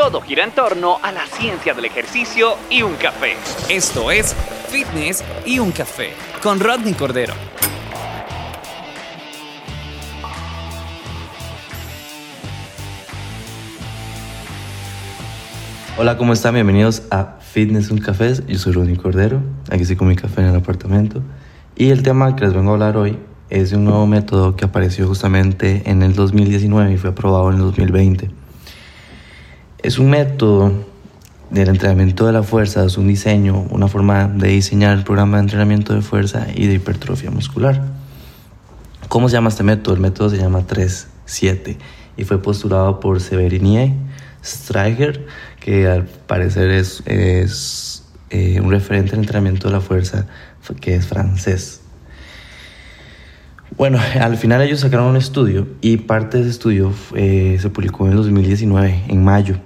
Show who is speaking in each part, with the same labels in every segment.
Speaker 1: Todo gira en torno a la ciencia del ejercicio y un café. Esto es Fitness y un café con Rodney Cordero.
Speaker 2: Hola, ¿cómo están? Bienvenidos a Fitness y un café. Yo soy Rodney Cordero. Aquí estoy con mi café en el apartamento. Y el tema que les vengo a hablar hoy es de un nuevo método que apareció justamente en el 2019 y fue aprobado en el 2020 es un método del entrenamiento de la fuerza, es un diseño, una forma de diseñar el programa de entrenamiento de fuerza y de hipertrofia muscular. ¿Cómo se llama este método? El método se llama 3-7 y fue postulado por Severinie Streicher, que al parecer es, es eh, un referente del entrenamiento de la fuerza que es francés. Bueno, al final ellos sacaron un estudio y parte de ese estudio eh, se publicó en 2019, en mayo.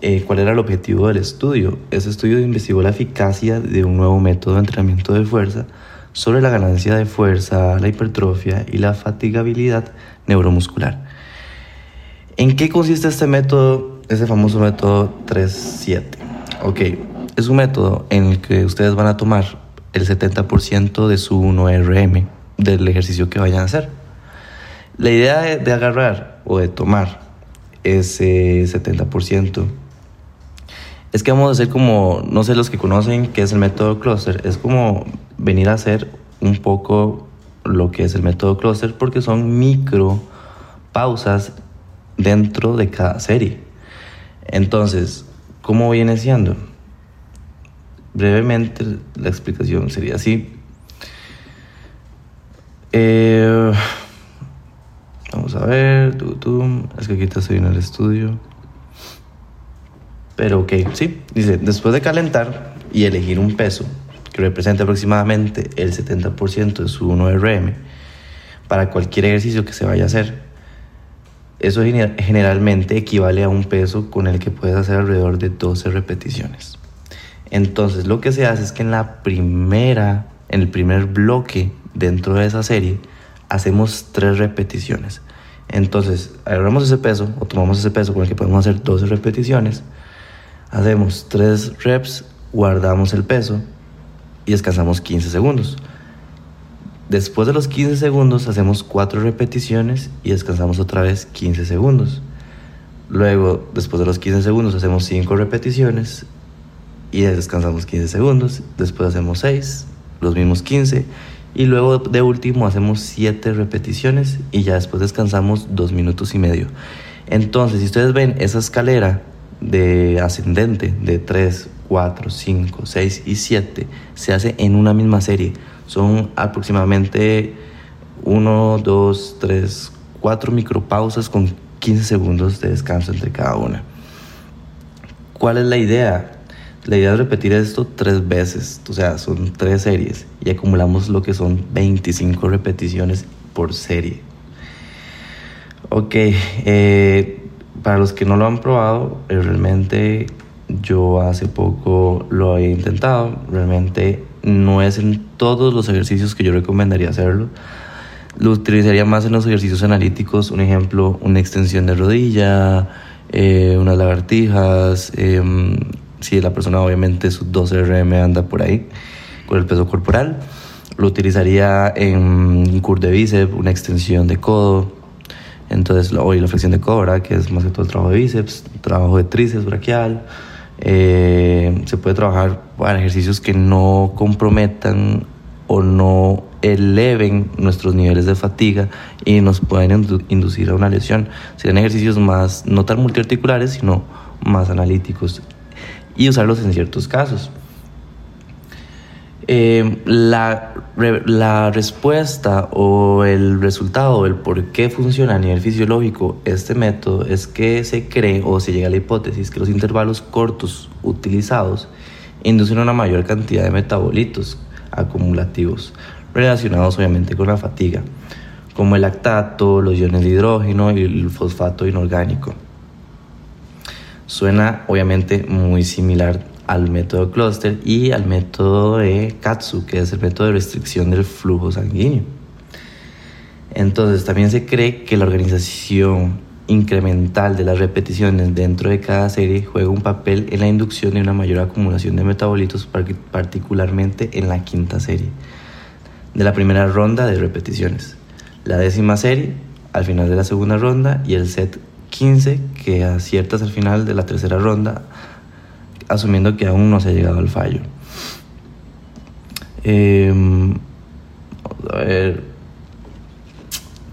Speaker 2: Eh, cuál era el objetivo del estudio. Ese estudio investigó la eficacia de un nuevo método de entrenamiento de fuerza sobre la ganancia de fuerza, la hipertrofia y la fatigabilidad neuromuscular. ¿En qué consiste este método, ese famoso método 3-7? Ok, es un método en el que ustedes van a tomar el 70% de su 1RM del ejercicio que vayan a hacer. La idea de, de agarrar o de tomar ese 70% es que vamos a hacer como, no sé los que conocen qué es el método cluster, es como venir a hacer un poco lo que es el método cluster porque son micro pausas dentro de cada serie. Entonces, ¿cómo viene siendo? Brevemente la explicación sería así. Eh, vamos a ver, tú, es que aquí estoy en el estudio. Pero ok, sí, dice, después de calentar y elegir un peso que represente aproximadamente el 70% de su 1RM para cualquier ejercicio que se vaya a hacer, eso generalmente equivale a un peso con el que puedes hacer alrededor de 12 repeticiones. Entonces lo que se hace es que en la primera, en el primer bloque dentro de esa serie, hacemos 3 repeticiones. Entonces agarramos ese peso o tomamos ese peso con el que podemos hacer 12 repeticiones Hacemos 3 reps, guardamos el peso y descansamos 15 segundos. Después de los 15 segundos hacemos 4 repeticiones y descansamos otra vez 15 segundos. Luego, después de los 15 segundos hacemos 5 repeticiones y descansamos 15 segundos. Después hacemos 6, los mismos 15. Y luego de último hacemos 7 repeticiones y ya después descansamos 2 minutos y medio. Entonces, si ustedes ven esa escalera de ascendente de 3, 4, 5, 6 y 7 se hace en una misma serie. Son aproximadamente 1, 2, 3, 4 micropausas con 15 segundos de descanso entre cada una. ¿Cuál es la idea? La idea es repetir esto tres veces, o sea, son tres series y acumulamos lo que son 25 repeticiones por serie. Ok, eh, para los que no lo han probado, eh, realmente yo hace poco lo he intentado. Realmente no es en todos los ejercicios que yo recomendaría hacerlo. Lo utilizaría más en los ejercicios analíticos, un ejemplo, una extensión de rodilla, eh, unas lagartijas, em, si la persona obviamente su 12 RM anda por ahí con el peso corporal. Lo utilizaría en un curl de bíceps, una extensión de codo, entonces, hoy la flexión de cobra, que es más que todo el trabajo de bíceps, trabajo de tríceps braquial. Eh, se puede trabajar para ejercicios que no comprometan o no eleven nuestros niveles de fatiga y nos pueden inducir a una lesión. Serían ejercicios más, no tan multiarticulares, sino más analíticos y usarlos en ciertos casos. Eh, la, la, respuesta o el resultado, el por qué funciona a nivel fisiológico este método es que se cree o se llega a la hipótesis que los intervalos cortos utilizados inducen una mayor cantidad de metabolitos acumulativos relacionados obviamente con la fatiga, como el lactato, los iones de hidrógeno y el fosfato inorgánico. Suena obviamente muy similar al método cluster y al método de Katsu, que es el método de restricción del flujo sanguíneo. Entonces también se cree que la organización incremental de las repeticiones dentro de cada serie juega un papel en la inducción de una mayor acumulación de metabolitos, particularmente en la quinta serie de la primera ronda de repeticiones, la décima serie al final de la segunda ronda y el set 15 que aciertas al final de la tercera ronda, asumiendo que aún no se ha llegado al fallo. Em, a ver,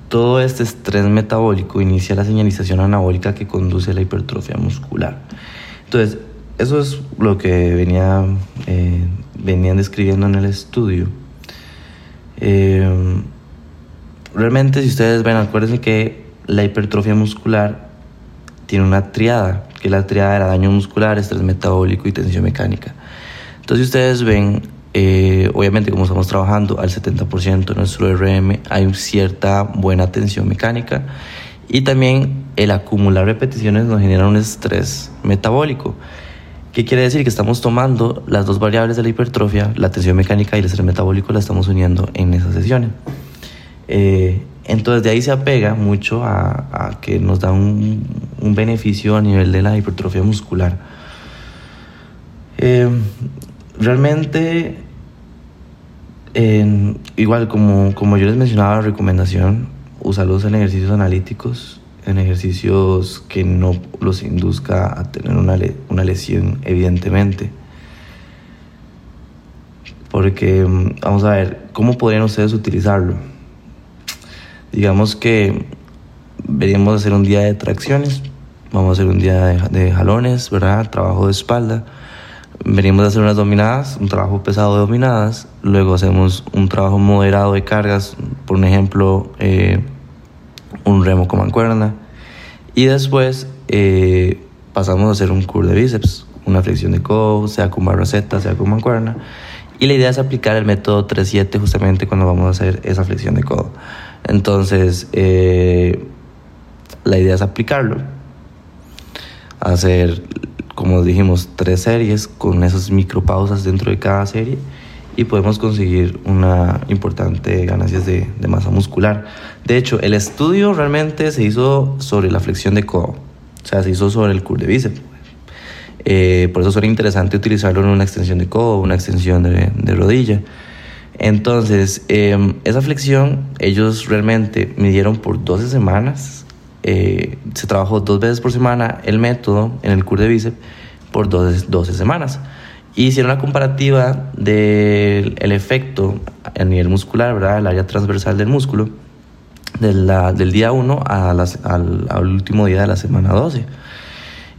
Speaker 2: todo este estrés metabólico inicia la señalización anabólica que conduce a la hipertrofia muscular. Entonces, eso es lo que venía, eh, venían describiendo en el estudio. Em, realmente, si ustedes ven, acuérdense que la hipertrofia muscular tiene una triada, que la triada era daño muscular, estrés metabólico y tensión mecánica. Entonces, ustedes ven, eh, obviamente como estamos trabajando al 70% de nuestro RM, hay cierta buena tensión mecánica y también el acumular repeticiones nos genera un estrés metabólico. ¿Qué quiere decir? Que estamos tomando las dos variables de la hipertrofia, la tensión mecánica y el estrés metabólico, la estamos uniendo en esas sesiones. Eh, entonces de ahí se apega mucho a, que nos da un, beneficio a nivel de la hipertrofia muscular. Eh, realmente igual, como, como yo les mencionaba, la recomendación, usarlos en ejercicios analíticos, en ejercicios que no los induzca a tener una, una lesión, evidentemente. Porque, mm, vamos a ver, ¿cómo podrían ustedes utilizarlo? Digamos que veríamos hacer un día de tracciones, vamos a hacer un día de, de jalones, ¿verdad? Trabajo de espalda venimos a hacer unas dominadas, un trabajo pesado de dominadas, luego hacemos un trabajo moderado de cargas, por ejemplo, eh, un remo con mancuerna, y después eh, pasamos a hacer un curl de bíceps, una flexión de codo, sea con barra Z, sea con mancuerna, y la idea es aplicar el método 3-7 justamente cuando vamos a hacer esa flexión de codo. Entonces, eh, la idea es aplicarlo, hacer como dijimos, tres series con esas micropausas dentro de cada serie y podemos conseguir una importante ganancias de, masa muscular. De hecho, el estudio realmente se hizo sobre la flexión de codo, o sea, se hizo sobre el curl de bíceps. Eh, por eso suena interesante utilizarlo en una extensión de codo, una extensión de, rodilla. Entonces, em, esa flexión ellos realmente midieron por 12 semanas eh, se trabajó dos veces por semana el método en el curso de bíceps por 12, 12 semanas. Y hicieron la comparativa del efecto a nivel muscular, ¿verdad? El área transversal del músculo, del día 1 al, al, último día de la semana 12.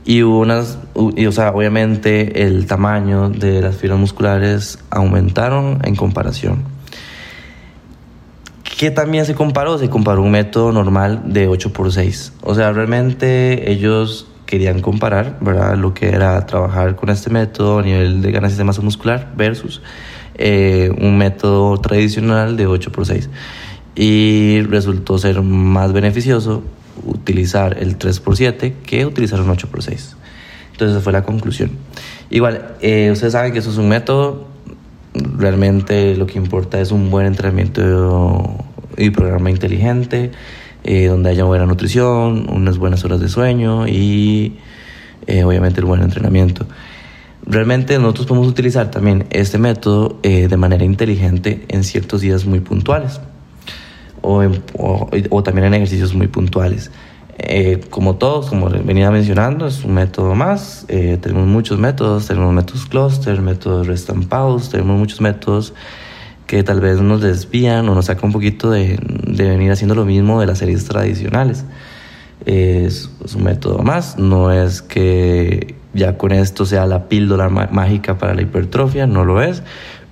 Speaker 2: Y hubo unas, y, o sea, obviamente el tamaño de las fibras musculares aumentaron en comparación. ¿Qué también se comparó? Se comparó un método normal de 8x6. O sea, realmente ellos querían comparar, ¿verdad? Lo que era trabajar con este método a nivel de ganancias de masa muscular versus eh, un método tradicional de 8x6. Y resultó ser más beneficioso utilizar el 3x7 que utilizar un 8x6. Entonces esa fue la conclusión. Igual, eh, ustedes saben que eso es un método, realmente lo que importa es un buen entrenamiento y programa inteligente, eh, donde haya buena nutrición, unas buenas horas de sueño y eh, obviamente el buen entrenamiento. Realmente nosotros podemos utilizar también este método eh, de manera inteligente en ciertos días muy puntuales o, o, también en ejercicios muy puntuales. como todos, como venía mencionando, es un método más. tenemos muchos métodos, tenemos métodos cluster, métodos rest and pause, tenemos muchos métodos que tal vez nos desvían o nos saca un poquito de, de venir haciendo lo mismo de las series tradicionales. Es, un método más, no es que ya con esto sea la píldora mágica para la hipertrofia, no lo es,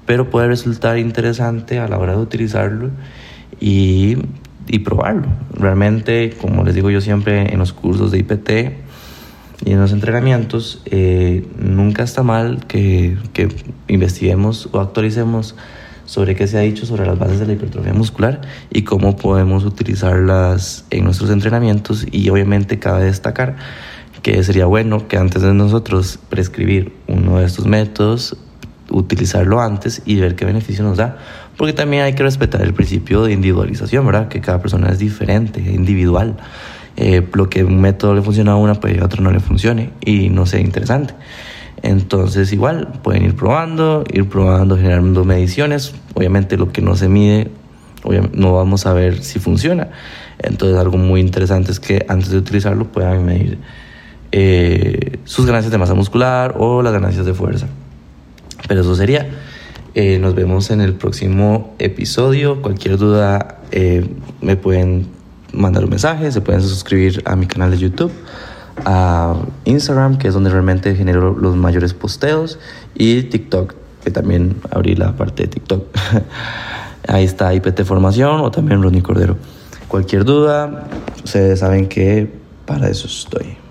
Speaker 2: pero puede resultar interesante a la hora de utilizarlo y, y probarlo. Realmente, como les digo yo siempre en los cursos de IPT, y en los entrenamientos eh, nunca está mal que, que, investiguemos o actualicemos sobre qué se ha dicho sobre las bases de la hipertrofia muscular y cómo podemos utilizarlas en nuestros entrenamientos y obviamente cabe destacar que sería bueno que antes de nosotros prescribir uno de estos métodos utilizarlo antes y ver qué beneficio nos da porque también hay que respetar el principio de individualización, ¿verdad? Que cada persona es diferente, individual. Eh, lo que un método le funciona a una, pues a otro no le funcione y no sea interesante. Entonces igual pueden ir probando, ir probando, generando mediciones. Obviamente lo que no se mide, no vamos a ver si funciona. Entonces algo muy interesante es que antes de utilizarlo puedan medir eh, sus ganancias de masa muscular o las ganancias de fuerza. Pero eso sería. Eh, nos vemos en el próximo episodio. Cualquier duda me pueden mandar un mensaje, se pueden suscribir a mi canal de YouTube, a Instagram, que es donde realmente genero los mayores posteos, y TikTok, que también abrí la parte de TikTok. Ahí está IPT Formación o también Ronnie Cordero. Cualquier duda, ustedes saben que para eso estoy.